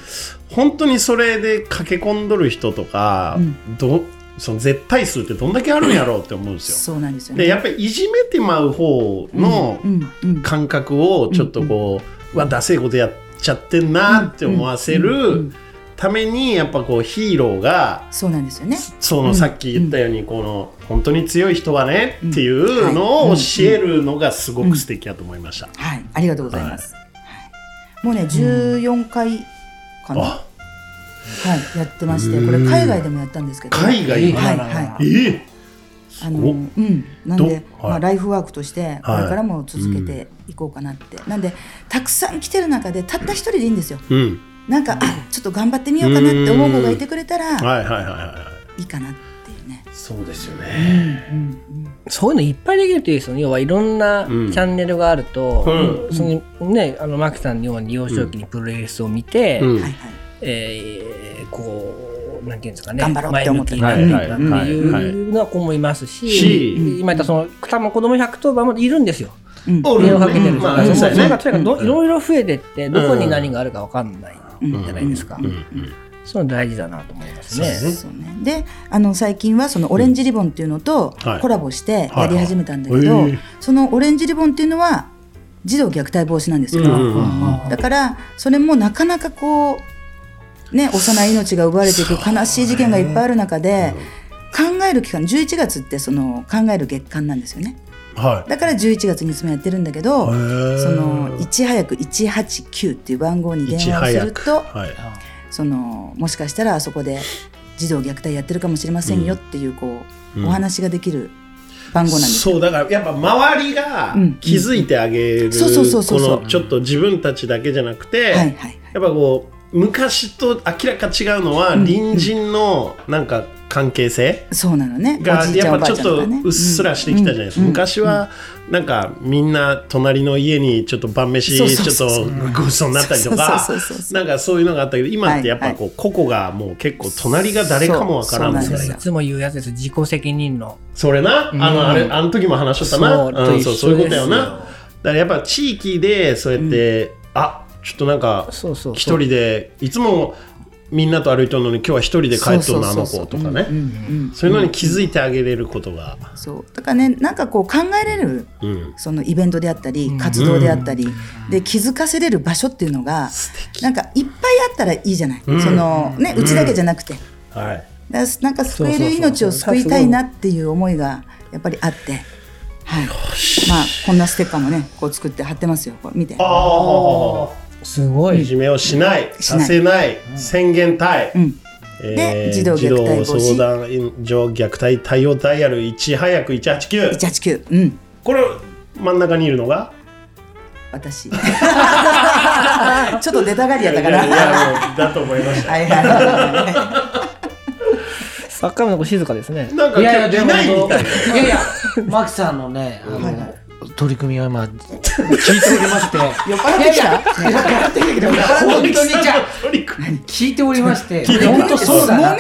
本当にそれで駆け込んどる人とか、うん。どその絶対数ってどんだけあるんやろうって思うんですよ。そうなんですよね。でやっぱりいじめてまう方のうんうん感覚をちょっとこう、うわダセいことやっちゃってんなって思わせうんうんうるんためにやっぱこうヒーローがそうなんですよね。そのさっき言ったようにこの本当に強い人はねっていうのを教えるのがすごく素敵だと思いました。はい、ありがとうございます。はい。もうね、14回かな、はあい、やってまして、これ海外でもやったんですけど、海外？はいはい。ええあのうん、なんどで、はい。まあ、ライフワークとしてこれからも続けていこうかなって、なんでたくさん来てる中でたった一人でいいんですよ。うんなんかあちょっと頑張ってみようかなって思う子がいてくれたらはいはいはいはいはい。いいかなっていうね、そうですよね。うんそういうのいっぱいできるといいですよ。ね要はいろんなチうんャンネルがあると、うん。そのねあのマキさんのように幼少期にプロレスを見て、うん。はいはい。えーこうなんていうんですかね頑張ろうって思ってる。ってはいはいいうのは子もいますし、し今言ったその多分子供110番もいるんですよ。うん。おる。電話かけてる人まあが、そそううやね。それがとにかくどいろいろ増えてってどこに何があるかわかんない。うんじゃないですか。その大事だなと思いますね。そうね、であの最近はそのオレンジリボンっていうのとはい。コラボしてやり始めたんだけど、そのオレンジリボンっていうのは児童虐待防止なんですよ、だからそれもなかなかこうね幼い命が奪われていく悲しい事件がいっぱいある中で、考える期間11月ってその考える月間なんですよねはい。だから11月にいつもやってるんだけどそのいち早く189っていう番号に電話をするとはい。そのもしかしたらあそこで児童虐待やってるかもしれませんよっていうこう、うん。お話ができる番号なんですよ。そうだからやっぱ周りがうん。気づいてあげるそうそうそうそうそう。このちょっと自分たちだけじゃなくて、やっぱこう昔と明らか違うのはうん。隣人のなんか関係性？そうなのね。がやっぱちょっとうっすらしてきたじゃないですか、うん。昔はなんかみんな隣の家にちょっと晩飯ちょっとごちそうになったりとかなんかそういうのがあったけど今ってやっぱこう個々がもう結構隣が誰かもわからんみたいいつも言うやつです。自己責任論。それな、あのあれあの時も話しとったな？そうそうそういうことやよなだからやっぱ地域でそうやって、あちょっとなんか一人でいつもみんなと歩いとるのに今日は一人で帰っとるのあの子とかね。うんうんそういうのに気づいてあげれることが、そう。だからねなんかこう考えれるうん、そのイベントであったり活動であったり、で気づかせれる場所っていうのがなんかいっぱいあったらいいじゃない、うん。そのねうちだけじゃなくて、はい。なんか救える命を救いたいなっていう思いがやっぱりあって、はい、まあこんなステッカーもねこう作って貼ってますよ。これ見て。ああすごい。いじめをしないしないさせない、宣言対、うん。えで児童虐待防止。児童相談所虐待対応ダイヤル1早く189 189うん。これ真ん中にいるのが？私。ちょっと出たがりやったかいやいなやもうだと思いました。はいはい。はサッカー部の子静かですね。なんかいやいや、でもいないみたい。いやいや、マキさんのね、あの、はいはい取り組みを今、聞いておりまして。い酔っ払ってきた？いやいや。酔っ払ってきたけど、本当にじゃ聞いておりまして、本当そうだな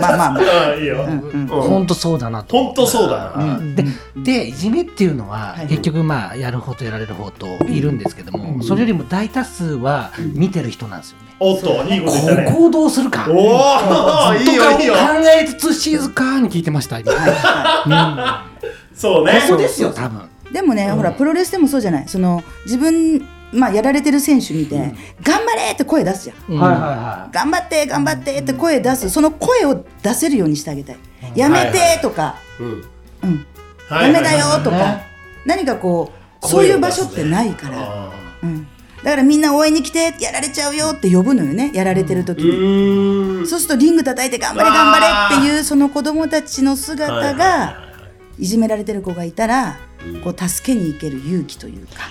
まあまあまあ。いいよ、うん本当そうだなと。本当そうだな、ででいじめっていうのは、はい。結局まあやる方とやられる方といるんですけども、それよりも大多数は見てる人なんですよね。おっといいこと言ったね。ここをどうするか。おおいいよいいよ。考えつつ静かに聞いてました。今そうね。ここですよ。多分。でもね、ほらプロレスでもそうじゃない。その自分まあやられてる選手見て、頑張れって声出すじゃん。うん。はいはいは頑張って頑張ってって声出す。その声を出せるようにしてあげたい、やめてとか、うん。うん。はいダメだよとか、ね。何かこうそういう場所ってないから、あうん、だからみんな応援に来てやられちゃうよって呼ぶのよね。やられてる時に、そうするとリング叩いて頑張れ頑張れっていうその子供たちの姿はいはいがいじめられてる子がいたら、こう助けに行ける勇気というか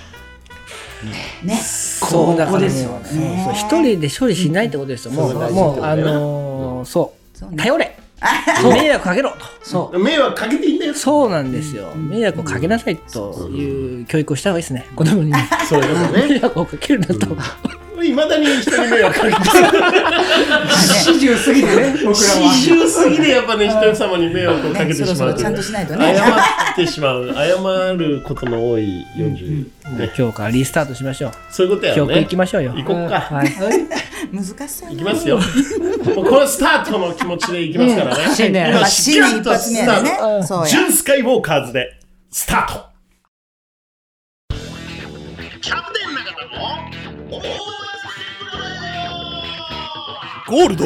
ねそうだからね一人で処理しないってことですよ。もう、もう、あのーそう。頼れ。迷惑かけろと。そう。<laughs> 迷惑かけていいんだよそうなんですよ。迷惑をかけなさいという教育をした方がいいですね。子供にね。そう <laughs> 迷惑をかけるなと。いまだに人に迷惑かけて四十過ぎてね、僕らは。四十過ぎでやっぱね人様に迷惑をかけてしまうねちゃんとしないとね謝ってしまう謝ることの多い40、ね、今日からリスタートしましょう。そういうことや教育よね行きましょうよ。行こっかはい。難しそういきますよ。もうこれスタートの気持ちでいきますからね。新年今まあ新年一発目やでねスタートそうやジュンスカイウォーカーズでスタート。ゴールド。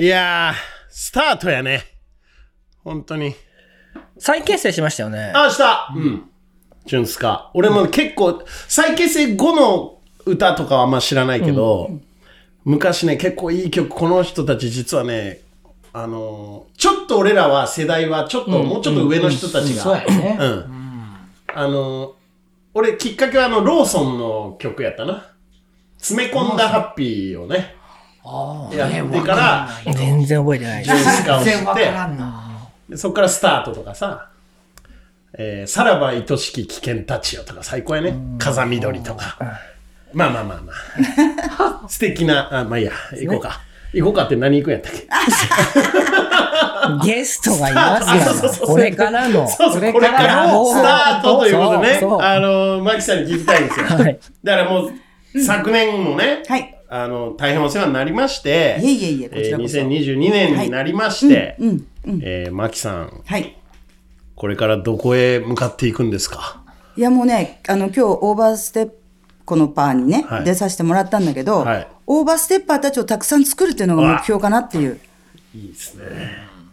いやー、スタートやね。本当に。再結成しましたよね。あ、したうん。ジュンスカ。俺も結構、再結成後の歌とかはあんま知らないけど、昔ね、結構いい曲、この人たち実はね、あのーちょっと俺らは世代はちょっと、もうちょっと上の人たちが、そうやね。うん。あのー俺きっかけはあの、ローソンの曲やったな。詰め込んだハッピーをね、ああ、やねってから、全然覚えてないジュンスカを知って全然わか、らんな。でそこからスタートとかさ、えーさらば愛しき危険たちよとか最高やね。風緑とか。まあまあまあまあ。<laughs> 素敵な、あ、まあいいや、行こうか。行こうかって何行くんやったっけ？ゲストがいますよ。これからの。これこれからのスタートということでね。あの、マキさんに聞きたいんですよ。<laughs> はい。だからもう、昨年もね、はい。あの、大変お世話になりまして、いえいえいえこちらこそ。えー2022年になりまして、マキさん、はい。これからどこへ向かっていくんですか？いやもうねあの今日オーバーステップこのパーにね、はい。出させてもらったんだけど、はい。オーバーステッパーたちをたくさん作るっていうのが目標かなっていう。いいですね。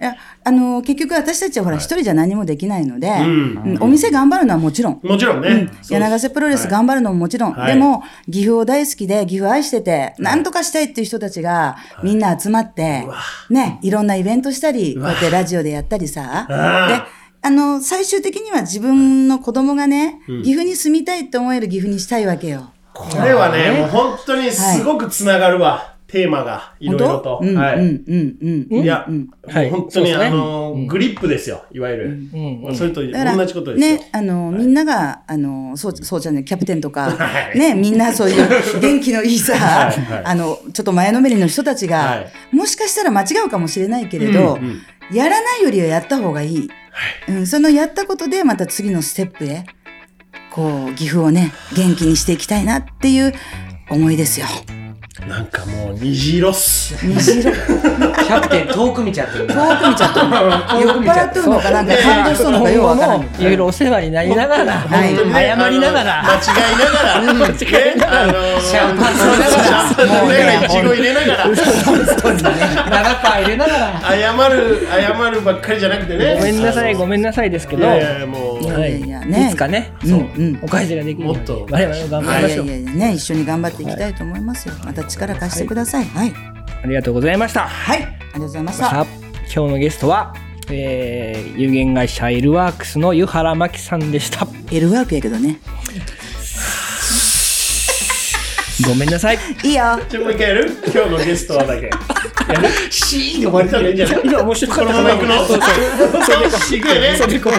いやあの結局私たちはほら一人じゃ何もできないので、ん。うんお店頑張るのはもちろん、もちろんね。そう柳瀬プロレス頑張るのももちろん、はい。でも岐阜を大好きで岐阜愛してて何とかしたいっていう人たちがみんな集まって、ねいろんなイベントしたりこうやってラジオでやったりさ。あ。であの最終的には自分の子供がね、岐阜に住みたいって思える岐阜にしたいわけよ。これはね、もう本当にすごくつながるわ、テーマが、いろいろ本と。当？うんはい。うんうんうんいや、本当に、あの、グリップですよ、いわゆる。まあそれと同じことですよ。ね、あの、みんなが、あの、そう、そうじゃない、キャプテンとか、はい。ね、みんなそういう <laughs> 元気のいいさ、はい。はい。あの、ちょっと前のめりの人たちが、はい。もしかしたら間違うかもしれないけれど、うんうんやらないよりはやった方がいい。うん、そのやったことで、また次のステップへ、こう、岐阜をね、元気にしていきたいなっていう思いですよ。なんかもう虹色っす。虹色。キャプテン遠く見ちゃってる。遠く見ちゃった。酔っ払ってるのかなんか感動しのかようわから。いろいろお世話になりながら、謝りながら、間違いながら、ね、あの、シャンパン飲みながらシャンパン飲みながら、いちご入れながら、7パー入れながら。謝る、謝るばっかりじゃなくてね。ごめんなさい、ごめんなさいですけど、いやいつかね、うんうんお返しができるもっと我々も頑張りいましょう。やいやね、一緒に頑張っていきたいと思いますよ。また力貸してください。はい。ありがとうございました。はい。ありがとうございました。今日のゲストは、えー有限会社エルワークスの湯原真紀さんでした。L ワークやけどね。ごめんなさい。いいよ。ちょ、もう一回やる？今日のゲストはだけ。やる？シーンで終わりたらいいんじゃないいや、面白かったこのまま行くの？そうそうそう行くよね。じゃあ行こ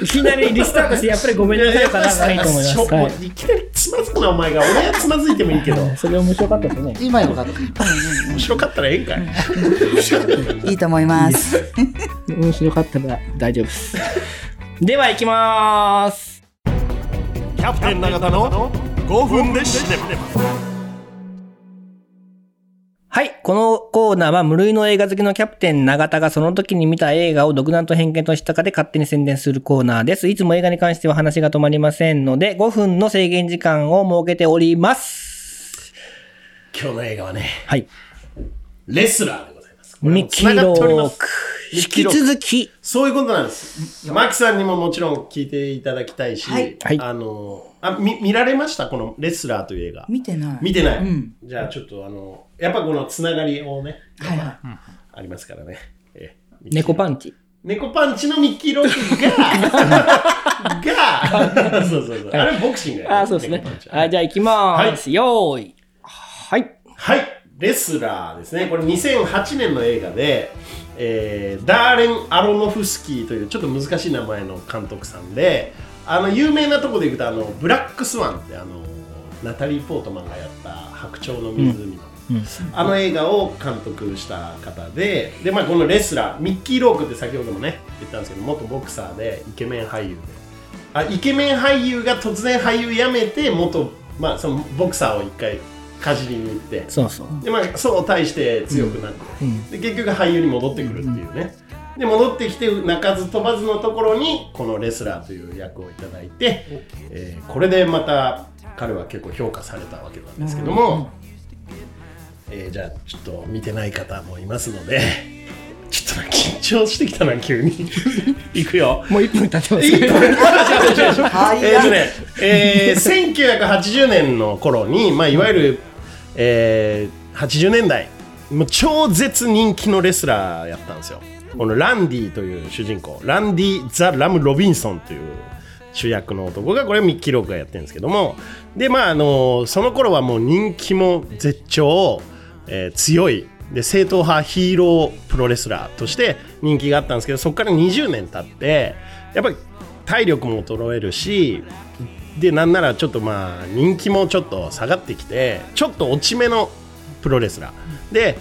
う。いきなりリスタートして、やっぱりごめんなさいかながいいと思います。はういきなりつまずくなお前が俺はつまずいてもいいけどい。それ面白かったですね。今よかった。面白かったらええんかい <laughs> いいと思います。面白かったら大丈夫です。では行きまーす。キャプテン永田の5分で死ねはい。このコーナーは無類の映画好きのキャプテン永田がその時に見た映画を独断と偏見としたかで勝手に宣伝するコーナーです。いつも映画に関しては話が止まりませんので、5分の制限時間を設けております。今日の映画はね、はい。レスラーでございます。ミキローすク。引き続き、そういうことなんです。マキさんにももちろん聞いていただきたいし、はいはいあのあみ見られました？このレスラーという映画。見てない。見てない。うんじゃあちょっとあの、やっぱこのつながりをね、はいはい。ありますからね。ええ猫パンチ。猫パンチのミッキーロックが <laughs> がそうそうそうあれボクシングやあ、そうですね猫パンチ。ははい、じゃあ行きます。よーい。はい。はい、レスラーですね。これ2008年の映画で、えーダーレン・アロノフスキーというちょっと難しい名前の監督さんで、あの有名なところでいくとあのブラックスワンってあのナタリー・ポートマンがやった白鳥の湖の、あの映画を監督した方で、でまあこのレスラーミッキー・ロークって先ほどもね言ったんですけど元ボクサーでイケメン俳優で。あイケメン俳優が突然俳優辞めて元、まあ、そのボクサーを一回かじりに行って。そうそう。でまあそう対して強くなって、で結局俳優に戻ってくるっていうね、で戻ってきて鳴かず飛ばずのところにこのレスラーという役をいただいて、えーこれでまた彼は結構評価されたわけなんですけども、えーじゃあちょっと見てない方もいますので <laughs> ちょっと緊張してきたな急に。<laughs> いくよ。もう1分経ってます。一分はい。えね、えー、1980年の頃に、まあ、いわゆる、えー、80年代もう超絶人気のレスラーやったんですよこのランディという主人公ランディ・ザ・ラム・ロビンソンという主役の男がこれミッキー・ロークがやってるんですけどもでまああのその頃はもう人気も絶頂、えー強い。で正統派ヒーロープロレスラーとして人気があったんですけどそこから20年経ってやっぱり体力も衰えるしでなんならちょっとまあ人気もちょっと下がってきてちょっと落ち目のプロレスラー。で、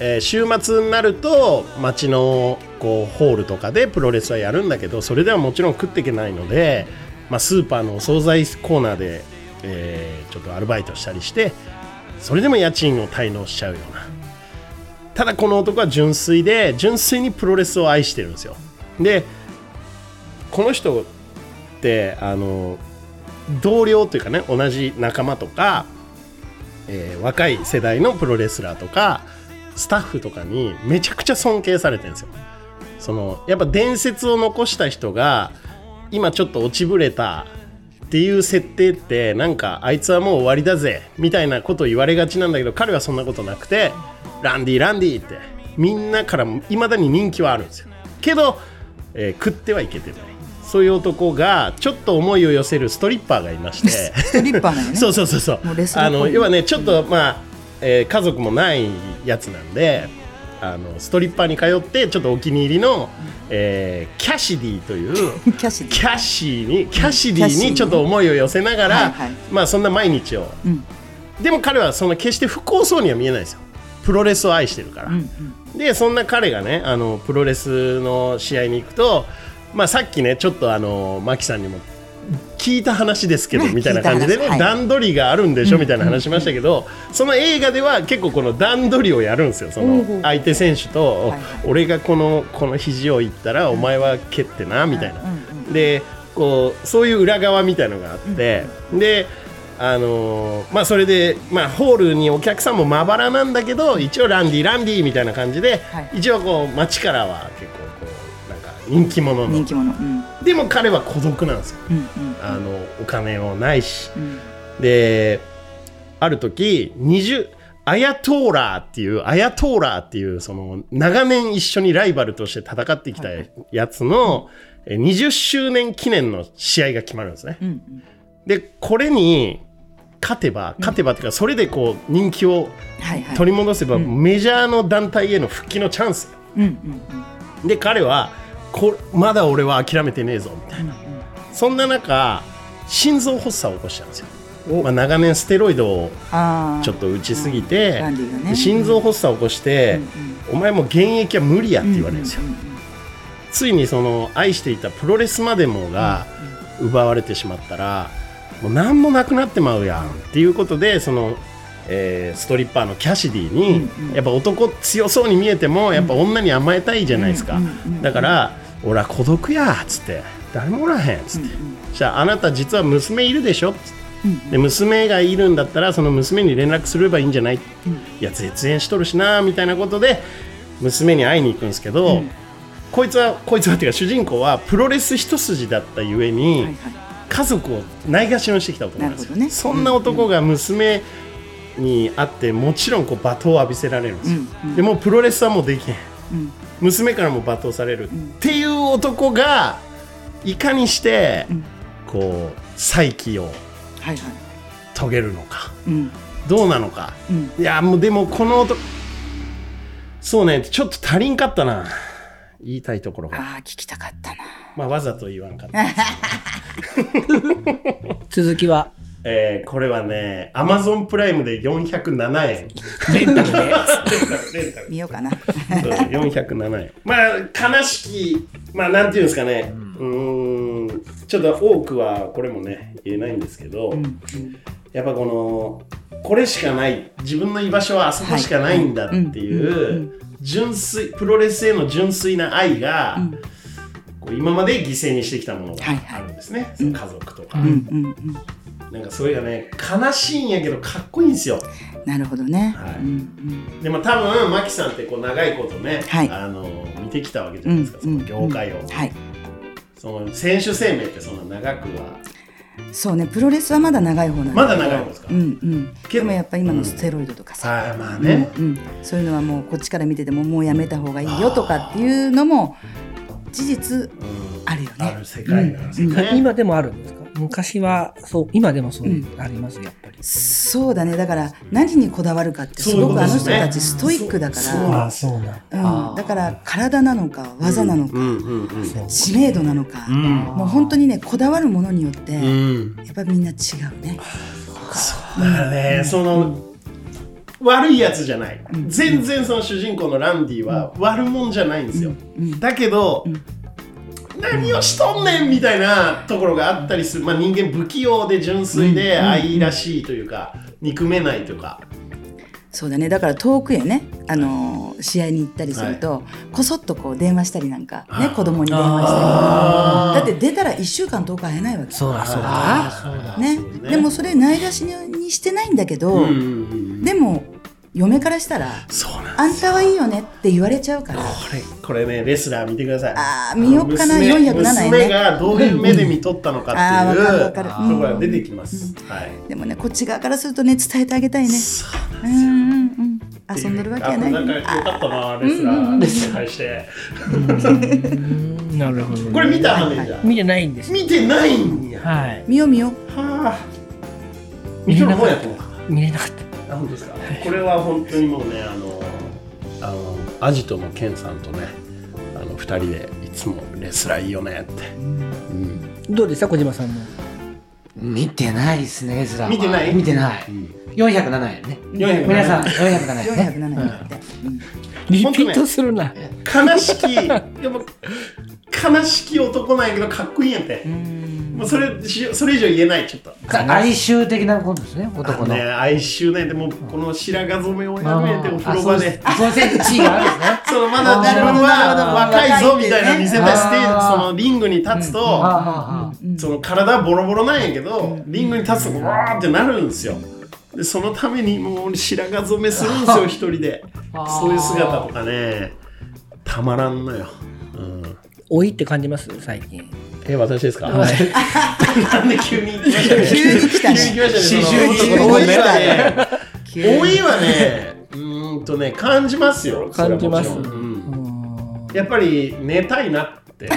えー週末になると街のこうホールとかでプロレスはやるんだけどそれではもちろん食っていけないので、まあ、スーパーのお惣菜コーナーで、えーちょっとアルバイトしたりしてそれでも家賃を滞納しちゃうような。ただこの男は純粋で純粋にプロレスを愛してるんですよ。でこの人ってあの同僚というかね同じ仲間とか、えー若い世代のプロレスラーとかスタッフとかにめちゃくちゃ尊敬されてるんですよ。そのやっぱ伝説を残した人が今ちょっと落ちぶれたっていう設定ってなんかあいつはもう終わりだぜみたいなことを言われがちなんだけど彼はそんなことなくてランディランディってみんなからいまだに人気はあるんですよ。けど、えー食ってはいけてない。そういう男がちょっと思いを寄せるストリッパーがいまして。<laughs> ストリッパーなのね。そうそうそうそう。あの要はねちょっとまあ、えー家族もないやつなんであのストリッパーに通ってちょっとお気に入りの、えーキャシディというキャシディキャシーにキャシディにちょっと思いを寄せながら、はいはい。まあそんな毎日を、ん。でも彼はその決して不幸そうには見えないですよ。プロレスを愛してるから、でそんな彼がねあのプロレスの試合に行くと、まあ、さっきねちょっとあのマキさんにも聞いた話ですけどねみたいな感じでね、はい。段取りがあるんでしょみたいな話しましたけど、その映画では結構この段取りをやるんですよその相手選手と、俺がこのこの肘をいったらお前は蹴ってなみたいな、でこうそういう裏側みたいのがあって、であのーまあそれで、まあ、ホールにお客さんもまばらなんだけど一応ランディランディみたいな感じで、はい。一応こう街からは結構人気者の。人気者。うん。でも彼は孤独なんですよ。うんうん。あのお金もないし、ん。である時20アヤトーラーっていうアヤトーラーっていうその長年一緒にライバルとして戦ってきたやつのえ20周年記念の試合が決まるんですね。うんうん。でこれに勝てば勝てばっていうかそれでこう人気を取り戻せばメジャーの団体への復帰のチャンスうんうんうん。で彼はこまだ俺は諦めてねえぞみたいな、そんな中心臓発作を起こしたんですよ、まあ、長年ステロイドをちょっと打ちすぎて、心臓発作を起こして、お前もう現役は無理やって言われるんですよ、ついにその愛していたプロレスまでもが奪われてしまったら、もう何もなくなってまうやんっていうことでその、えーストリッパーのキャシディに、やっぱ男強そうに見えてもやっぱ女に甘えたいじゃないですか、だから俺は孤独やっつって誰もおらへんっつって、じゃああなた実は娘いるでしょっつって、で娘がいるんだったらその娘に連絡すればいいんじゃない、いや絶縁しとるしなみたいなことで娘に会いに行くんですけど、こいつはこいつはっていうか主人公はプロレス一筋だったゆえに、はいはい。家族をないがしろにしてきた男なんですよ、ね。そんな男が娘に会ってもちろんこう罵倒を浴びせられるんですよ、でもうプロレスはもうできへん、娘からも罵倒される、っていう男がいかにしてうん。こう再起をはいはい。遂げるのか。うん。どうなのか。うん。いやもうでもこの男そうねちょっと足りんかったな。言いたいところが。ああ聞きたかったな。まあわざと言わんかった <laughs> 続きは、えーこれはね、アマゾンプライムで407円。レンタルで。レンタル、レンタル。見ようかな。そう407円。まあ、悲しき、まあ、なんていうんですかね、うーん、ちょっと多くはこれもね、言えないんですけど、うん。やっぱこの、これしかない、自分の居場所はあそこしかないんだってはいう純粋、プロレスへの純粋な愛が、ん。こう今まで犠牲にしてきたものがはいはい。あるんですね、その家族とか。うんうんうんなんかそれがね悲しいんやけどかっこいいんですよ。なるほどね。はい。うんうん。でも多分マキさんってこう長いことね、はい。あの見てきたわけじゃないですか、うんその業界を、はい。その選手生命ってそんな長くは。そうねプロレスはまだ長い方なんだけど。まだ長い方ですか？うんうん。けどでもやっぱ今のステロイドとかさ、はいまあね、うん、そういうのはもうこっちから見ててももうやめた方がいいよとかっていうのも事実うん。あるよねある世界。なん。です今でもあるんですか？昔は、そう、今でもそうあります、やっぱり。そうだね。だから何にこだわるかってすごくあの人たちストイックだかそう。そうら、そうなんうん、だから体なのか技なのか、知名度なのか、うん。もう本当にねこだわるものによって、やうん。っぱりみんな違うね。だからね、その悪いやつじゃない、全然その主人公のランディは悪もんじゃないんですよ、だけど、何をしとんねんみたいなところがあったりする、まあ、人間不器用で純粋で愛らしいというか、憎めないというか。そうだね。だから遠くへね、あのー試合に行ったりすると、こそっとこう電話したりなんかね子供に電話したりだって出たら1週間10日会えないわけ。そうだ、そうだ。ね。そうねでもそれないがしにしてないんだけど、うんうんうんでも嫁からしたらそうなんあんたはいいよねって言われちゃうから。これこれねレスラー見てください。あー見よっかな娘407円ね。娘がどういう目で見とったのかってあーわかる。いうわかるところが出てきます、はい。でもねこっち側からするとね伝えてあげたいね。そううんうん。うん遊んでるわけやない。あなんかよかったなレスラー。レスラーしてうん。なるほど。これ見たマネージャー見てないんです。よ。見てないんや。はい。見よう見よう。はあ。見てるもんやと思った見れなかった。あ本当ですか？これは本当にもうねあのあのアジトのケンさんとねあの二人でいつもレスラーいいよねって、うんどうでした？小島さんも。見てないですね、エズラは。見てない？見てない。407円ね。407皆さん、407円ね。407円だって、うんリピートするな。悲しき悲しき男なんやけどかっこいいんやって。もうそれしそれ以上言えないちょっと。哀愁的なことですね、男の。ね哀愁ね。でもこの白髪染めをやるん。やってお風呂場で。あそうですそういう地位があるんですね。そのまだ自分は若いぞみたいな見せたいステージそのリングに立つと、はあはあはあその体はボロボロなんやけど、リングに立つとわーってなるんですよでそのためにもう白髪染めするんですよ <laughs> 一人で。そういう姿とかね。たまらんのよ、うん、老いって感じます？最近。え私ですか、<laughs> なんで急に行きましたね。<laughs> 急に来たね。急に来ましたね。老いはね。急に。老いはね。うーんとね感じますよ。感じます。うん。やっぱり寝たいなって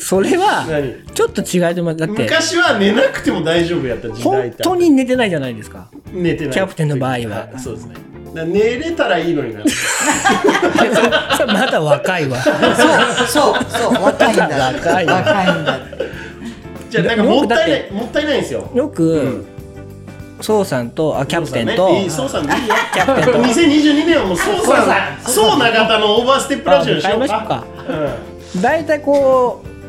それは何？ちょっと違いと思うだって昔は寝なくても大丈夫やった時代本当に寝てないじゃないですか。寝てない。キャプテンの場合は。そうですね。寝れたらいいのにな <laughs> それまだ若いわ。そうそう若いんだ。若いわ。若いんだ。じゃあなんかもったいなだいもったいないんですよ。よく、宋さんとあキャプテンと、ね。いいそうさんでいいよ。キャプテンと。2022年はもうそうさんそう永田のオーバーステップラジオにしようか。大体こう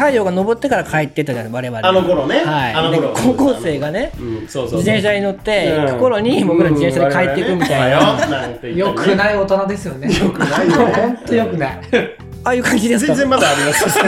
太陽が昇ってから帰ってったじゃない我々。あの頃ね。はい、あの頃。で高校生がねうんそうそうそう。自転車に乗ってうん。行く頃に僕ら自転車で帰っていくみたいな、よくない大人ですよね。<laughs> よくないよね。本当よくない。ああいう感じですか？全然まだあります <laughs>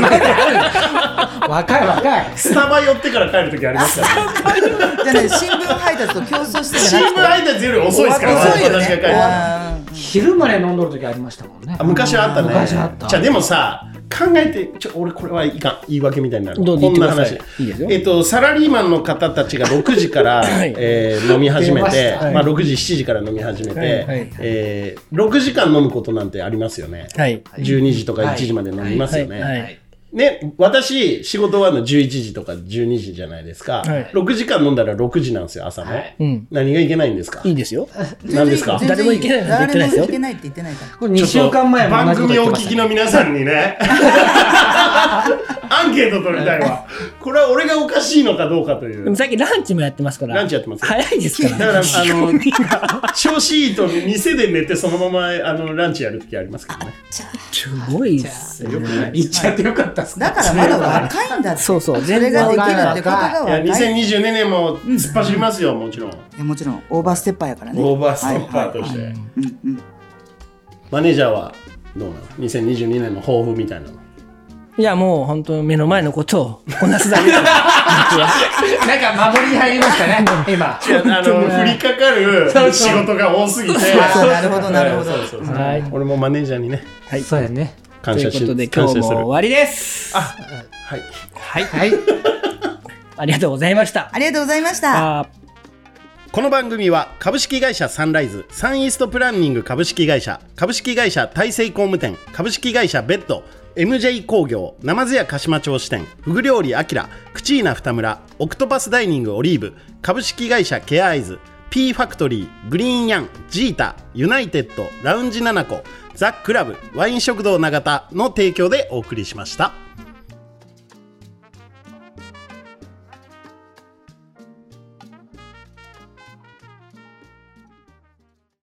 若い若い。スタバ寄ってから帰る時ありますからね。じゃあね新聞配達と競争してじ新聞配達より遅いですから遅いよね。私が帰るあ昼まで飲んどる時ありましたもんね。あ昔はあったね。昔あった。じゃあでもさ考えてちょ俺これはいかん言い訳みたいになるどうぞこんな言ってく話ださい。いいですよ。えっとサラリーマンの方たちが6時から、<laughs> はい。えー飲み始め出て、ましたまあ、6時7時から飲み始めて、はいはい。えー6時間飲むことなんてありますよね、はい。12時とか1時まで飲みますよね、はいはいね、私、仕事終わるの11時とか12時じゃないですか。はい6時間飲んだら6時なんですよ、朝ね。うん。何がいけないんですか？いいですよ。<laughs> 何ですか？誰もいけないなんて言ってないですよ誰もいけないって言ってないからこれ2週間前番組をお聞きの皆さんにね、<laughs> アンケート取りたいわ。これは俺がおかしいのかどうかという。でも最近ランチもやってますから。ランチやってます早いですから。だから、あの、<laughs> 調子いいと店で寝てそのままあのランチやるときありますけどね。すごいっすね。よくない。言っちゃってよかったっすねだからまだ若いんだってそうそうそれができるってことがいや、若いい2022年も突っ走りますよ、もちろん。やもちろんオーバーステッパーやからねオーバーストッパーとして。マネージャーはどうなの ?2022 年の抱負みたいなの。いや、もう本当目の前のことをこなすだけです。なんか守りに入りましたね今あの降りかかる仕事が多すぎて。あなるほどなるほどそうそうそうはい俺もマネージャーにね、はい。そうやね感謝しということで今日も感謝する。終わりです。はい。はい。はいありがとうございました。ありがとうございましたこの番組は株式会社サンライズサンイーストプランニング株式会社株式会社大成工務店株式会社ベッド MJ 工業ナマズ屋鹿島町支店フグ料理アキラクチーナ二村オクトパスダイニングオリーブ株式会社ケアアイズ P ファクトリーグリーンヤンジータユナイテッドラウンジナナコザ・クラブワイン食堂永田の提供でお送りしました。